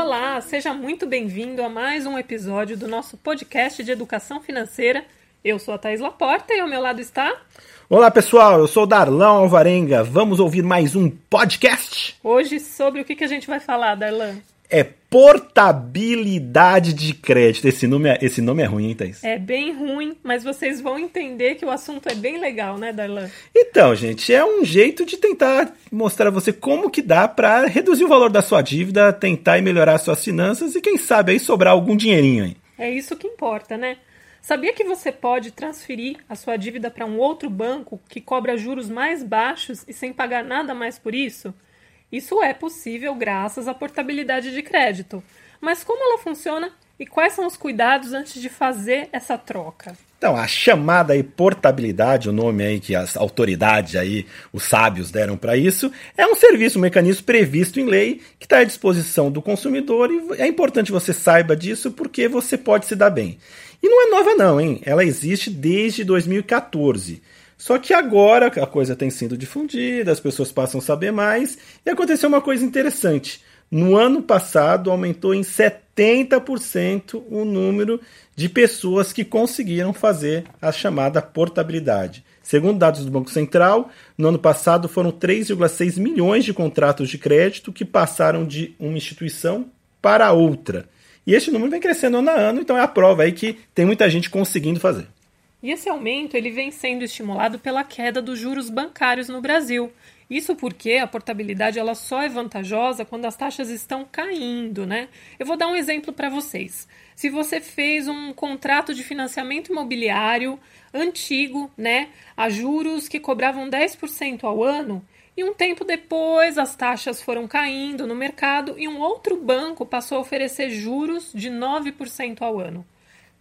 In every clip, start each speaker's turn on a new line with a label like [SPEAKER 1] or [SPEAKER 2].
[SPEAKER 1] Olá, seja muito bem-vindo a mais um episódio do nosso podcast de educação financeira. Eu sou a Thais Laporta e ao meu lado está.
[SPEAKER 2] Olá pessoal, eu sou o Darlan Alvarenga. Vamos ouvir mais um podcast?
[SPEAKER 1] Hoje, sobre o que, que a gente vai falar, Darlan?
[SPEAKER 2] É portabilidade de crédito. Esse nome é, esse nome é ruim, hein, Thaís?
[SPEAKER 1] É bem ruim, mas vocês vão entender que o assunto é bem legal, né, Darlan?
[SPEAKER 2] Então, gente, é um jeito de tentar mostrar a você como que dá para reduzir o valor da sua dívida, tentar melhorar suas finanças e quem sabe aí sobrar algum dinheirinho aí.
[SPEAKER 1] É isso que importa, né? Sabia que você pode transferir a sua dívida para um outro banco que cobra juros mais baixos e sem pagar nada mais por isso? Isso é possível graças à portabilidade de crédito. Mas como ela funciona e quais são os cuidados antes de fazer essa troca?
[SPEAKER 2] Então, a chamada aí portabilidade, o nome aí que as autoridades aí, os sábios deram para isso, é um serviço, um mecanismo previsto em lei que está à disposição do consumidor e é importante você saiba disso porque você pode se dar bem. E não é nova não, hein? Ela existe desde 2014. Só que agora a coisa tem sido difundida, as pessoas passam a saber mais e aconteceu uma coisa interessante. No ano passado aumentou em 70% o número de pessoas que conseguiram fazer a chamada portabilidade. Segundo dados do Banco Central, no ano passado foram 3,6 milhões de contratos de crédito que passaram de uma instituição para outra. E este número vem crescendo ano a ano, então é a prova aí que tem muita gente conseguindo fazer.
[SPEAKER 1] E esse aumento ele vem sendo estimulado pela queda dos juros bancários no Brasil. Isso porque a portabilidade ela só é vantajosa quando as taxas estão caindo, né? Eu vou dar um exemplo para vocês. Se você fez um contrato de financiamento imobiliário antigo, né, a juros que cobravam 10% ao ano, e um tempo depois as taxas foram caindo no mercado e um outro banco passou a oferecer juros de 9% ao ano.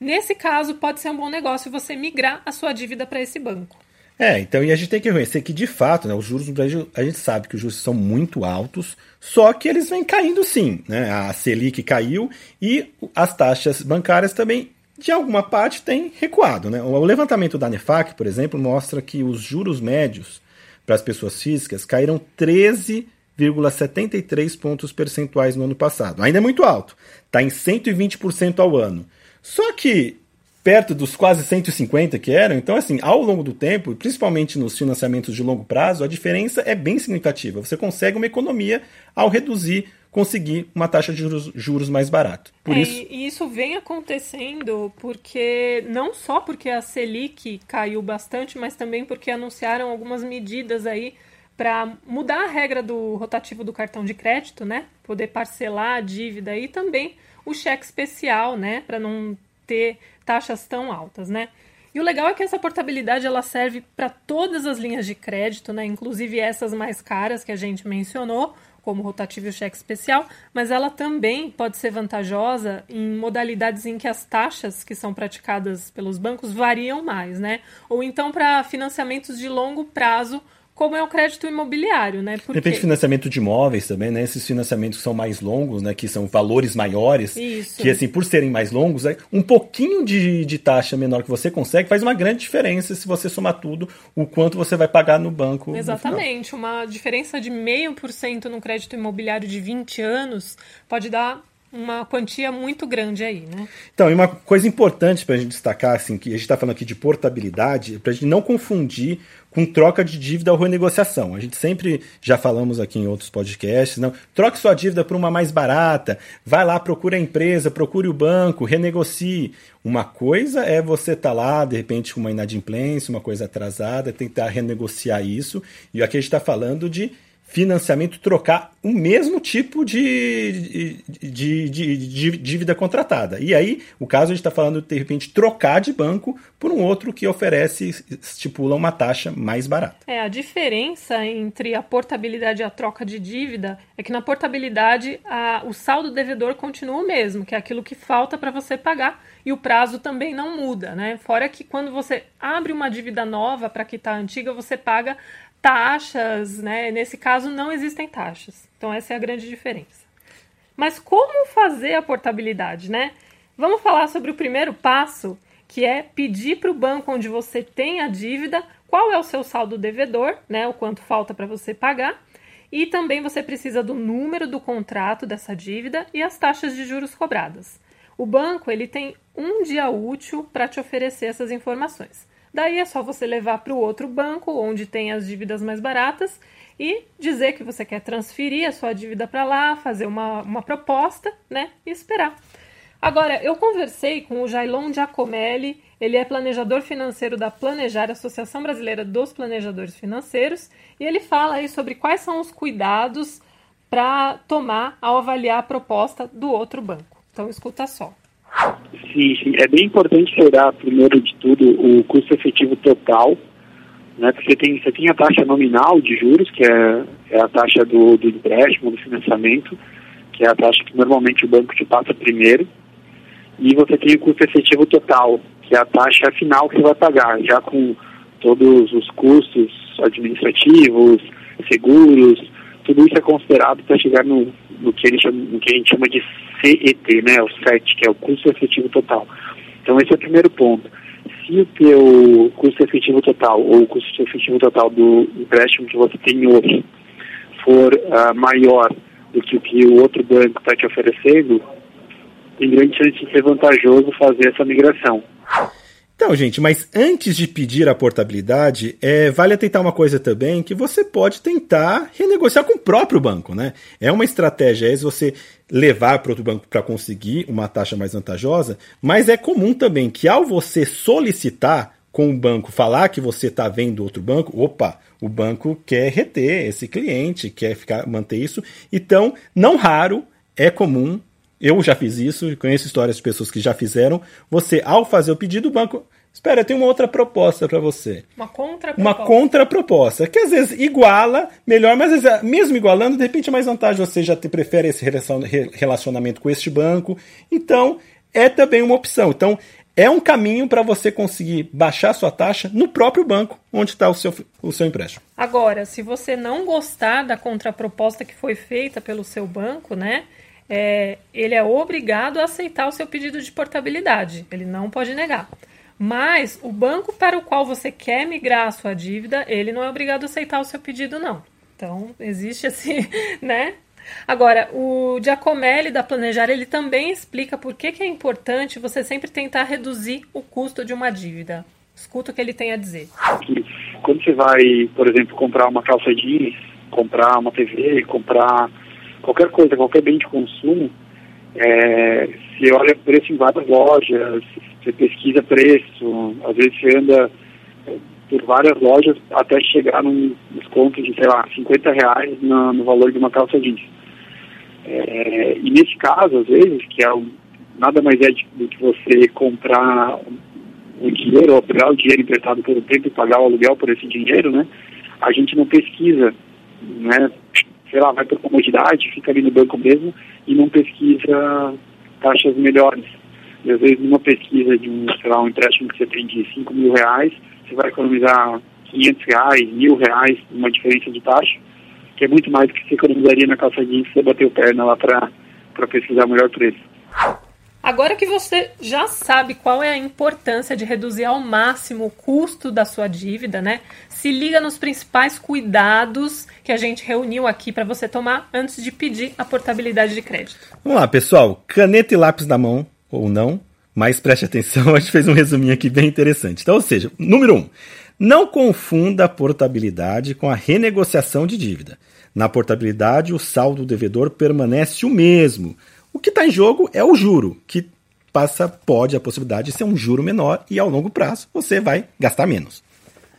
[SPEAKER 1] Nesse caso, pode ser um bom negócio você migrar a sua dívida para esse banco.
[SPEAKER 2] É, então e a gente tem que reconhecer que de fato, né, os juros no Brasil, a gente sabe que os juros são muito altos, só que eles vêm caindo sim, né? A Selic caiu e as taxas bancárias também de alguma parte têm recuado, né? O levantamento da Nefac, por exemplo, mostra que os juros médios para as pessoas físicas caíram 13,73 pontos percentuais no ano passado. Ainda é muito alto, está em 120% ao ano. Só que perto dos quase 150 que eram, então assim, ao longo do tempo, principalmente nos financiamentos de longo prazo, a diferença é bem significativa. Você consegue uma economia ao reduzir conseguir uma taxa de juros, juros mais barato.
[SPEAKER 1] Por é, isso... E isso vem acontecendo porque não só porque a Selic caiu bastante, mas também porque anunciaram algumas medidas aí para mudar a regra do rotativo do cartão de crédito, né? Poder parcelar a dívida e também o cheque especial, né, para não ter taxas tão altas, né? E o legal é que essa portabilidade ela serve para todas as linhas de crédito, né, inclusive essas mais caras que a gente mencionou, como rotativo e cheque especial, mas ela também pode ser vantajosa em modalidades em que as taxas que são praticadas pelos bancos variam mais, né? Ou então para financiamentos de longo prazo como é o crédito imobiliário, né?
[SPEAKER 2] Porque... Depende de financiamento de imóveis também, né? Esses financiamentos são mais longos, né? Que são valores maiores.
[SPEAKER 1] Isso.
[SPEAKER 2] Que, assim, por serem mais longos, um pouquinho de, de taxa menor que você consegue faz uma grande diferença se você somar tudo, o quanto você vai pagar no banco.
[SPEAKER 1] Exatamente. No uma diferença de meio por cento no crédito imobiliário de 20 anos pode dar uma quantia muito grande aí, né?
[SPEAKER 2] Então, e uma coisa importante para a gente destacar, assim, que a gente está falando aqui de portabilidade, para a gente não confundir com troca de dívida ou renegociação. A gente sempre já falamos aqui em outros podcasts, não, troque sua dívida por uma mais barata, vai lá, procure a empresa, procure o banco, renegocie. Uma coisa é você estar tá lá, de repente, com uma inadimplência, uma coisa atrasada, tentar renegociar isso. E aqui a gente está falando de financiamento trocar o mesmo tipo de, de, de, de, dívida contratada. E aí, o caso a gente está falando de, repente, trocar de banco por um outro que oferece, estipula uma taxa mais barata.
[SPEAKER 1] É, a diferença entre a portabilidade e a troca de dívida é que na portabilidade a, o saldo devedor continua o mesmo, que é aquilo que falta para você pagar, e o prazo também não muda, né? Fora que quando você abre uma dívida nova para quitar a antiga, você paga taxas, né? Nesse caso não existem taxas. Então essa é a grande diferença. Mas como fazer a portabilidade, né? Vamos falar sobre o primeiro passo, que é pedir para o banco onde você tem a dívida qual é o seu saldo devedor, né? O quanto falta para você pagar. E também você precisa do número do contrato dessa dívida e as taxas de juros cobradas. O banco ele tem um dia útil para te oferecer essas informações. Daí é só você levar para o outro banco, onde tem as dívidas mais baratas, e dizer que você quer transferir a sua dívida para lá, fazer uma, uma proposta, né? E esperar. Agora, eu conversei com o Jailon Giacomelli, ele é planejador financeiro da Planejar, Associação Brasileira dos Planejadores Financeiros, e ele fala aí sobre quais são os cuidados para tomar ao avaliar a proposta do outro banco. Então, escuta só.
[SPEAKER 3] Sim, sim. É bem importante olhar, primeiro de tudo, o custo efetivo total, né? porque tem, você tem a taxa nominal de juros, que é, é a taxa do, do empréstimo, do financiamento, que é a taxa que normalmente o banco te passa primeiro, e você tem o custo efetivo total, que é a taxa final que você vai pagar, já com todos os custos administrativos, seguros, tudo isso é considerado para chegar no, no, que ele chama, no que a gente chama de CET, né, o CET, que é o custo efetivo total. Então esse é o primeiro ponto. Se o teu custo efetivo total ou o custo efetivo total do empréstimo que você tem hoje for uh, maior do que o que o outro banco está te oferecendo, tem grande chance de ser vantajoso fazer essa migração.
[SPEAKER 2] Então, gente, mas antes de pedir a portabilidade, é, vale atentar uma coisa também, que você pode tentar renegociar com o próprio banco, né? É uma estratégia é você levar para outro banco para conseguir uma taxa mais vantajosa, mas é comum também que ao você solicitar com o banco, falar que você está vendo outro banco, opa, o banco quer reter esse cliente, quer ficar manter isso. Então, não raro, é comum eu já fiz isso, conheço histórias de pessoas que já fizeram. Você, ao fazer o pedido, o banco. Espera, eu tenho uma outra proposta para você.
[SPEAKER 1] Uma contraproposta.
[SPEAKER 2] Uma contraproposta. Que às vezes iguala melhor, mas às vezes, mesmo igualando, de repente é mais vantagem. Você já te prefere esse relacionamento com este banco. Então, é também uma opção. Então, é um caminho para você conseguir baixar sua taxa no próprio banco onde está o seu, o seu empréstimo.
[SPEAKER 1] Agora, se você não gostar da contraproposta que foi feita pelo seu banco, né? é, ele é obrigado a aceitar o seu pedido de portabilidade. Ele não pode negar. Mas o banco para o qual você quer migrar a sua dívida, ele não é obrigado a aceitar o seu pedido, não. Então, existe assim, né? Agora, o Giacomelli da Planejar, ele também explica por que, que é importante você sempre tentar reduzir o custo de uma dívida. Escuta o que ele tem a dizer.
[SPEAKER 3] Quando você vai, por exemplo, comprar uma calça jeans, comprar uma TV, comprar qualquer coisa, qualquer bem de consumo, é, você olha preço em várias lojas, você pesquisa preço, às vezes você anda é, por várias lojas até chegar num desconto de, sei lá, 50 reais no, no valor de uma calça jeans. É, e nesse caso, às vezes, que é um, nada mais é do que você comprar o dinheiro, ou pegar o dinheiro emprestado pelo tempo e pagar o aluguel por esse dinheiro, né? A gente não pesquisa, né? Sei lá, vai por comodidade, fica ali no banco mesmo e não pesquisa taxas melhores. E às vezes numa pesquisa de um, sei lá, um empréstimo que você tem de 5 mil reais, você vai economizar 500 reais, mil reais, uma diferença de taxa, que é muito mais do que você economizaria na calçadinha se você bater o perna lá para pesquisar o melhor preço.
[SPEAKER 1] Agora que você já sabe qual é a importância de reduzir ao máximo o custo da sua dívida, né? Se liga nos principais cuidados que a gente reuniu aqui para você tomar antes de pedir a portabilidade de crédito.
[SPEAKER 2] Vamos lá, pessoal. Caneta e lápis na mão, ou não, mas preste atenção, a gente fez um resuminho aqui bem interessante. Então, ou seja, número um, não confunda a portabilidade com a renegociação de dívida. Na portabilidade, o saldo do devedor permanece o mesmo o que está em jogo é o juro, que passa, pode a possibilidade de ser um juro menor e ao longo prazo você vai gastar menos.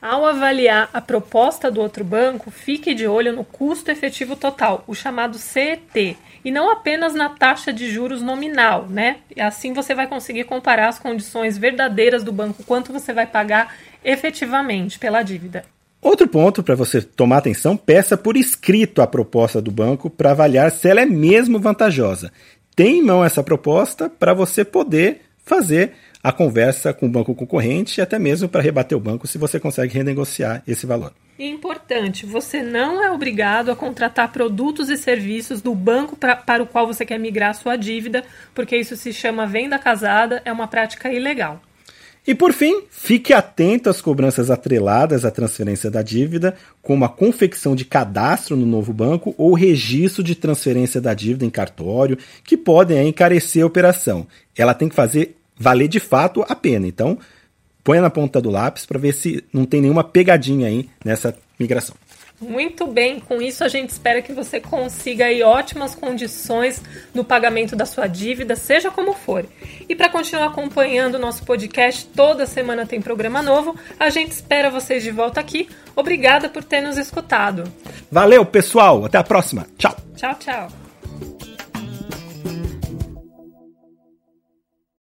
[SPEAKER 1] Ao avaliar a proposta do outro banco, fique de olho no custo efetivo total, o chamado CET, e não apenas na taxa de juros nominal, né? Assim você vai conseguir comparar as condições verdadeiras do banco, quanto você vai pagar efetivamente pela dívida.
[SPEAKER 2] Outro ponto para você tomar atenção, peça por escrito a proposta do banco para avaliar se ela é mesmo vantajosa tem em mão essa proposta para você poder fazer a conversa com o banco concorrente e até mesmo para rebater o banco se você consegue renegociar esse valor.
[SPEAKER 1] Importante, você não é obrigado a contratar produtos e serviços do banco pra, para o qual você quer migrar sua dívida, porque isso se chama venda casada, é uma prática ilegal.
[SPEAKER 2] E por fim, fique atento às cobranças atreladas à transferência da dívida, como a confecção de cadastro no novo banco ou registro de transferência da dívida em cartório, que podem encarecer a operação. Ela tem que fazer valer de fato a pena. Então, põe na ponta do lápis para ver se não tem nenhuma pegadinha aí nessa migração.
[SPEAKER 1] Muito bem, com isso a gente espera que você consiga aí ótimas condições no pagamento da sua dívida, seja como for. E para continuar acompanhando o nosso podcast, toda semana tem programa novo. A gente espera vocês de volta aqui. Obrigada por ter nos escutado.
[SPEAKER 2] Valeu, pessoal. Até a próxima. Tchau.
[SPEAKER 1] Tchau, tchau.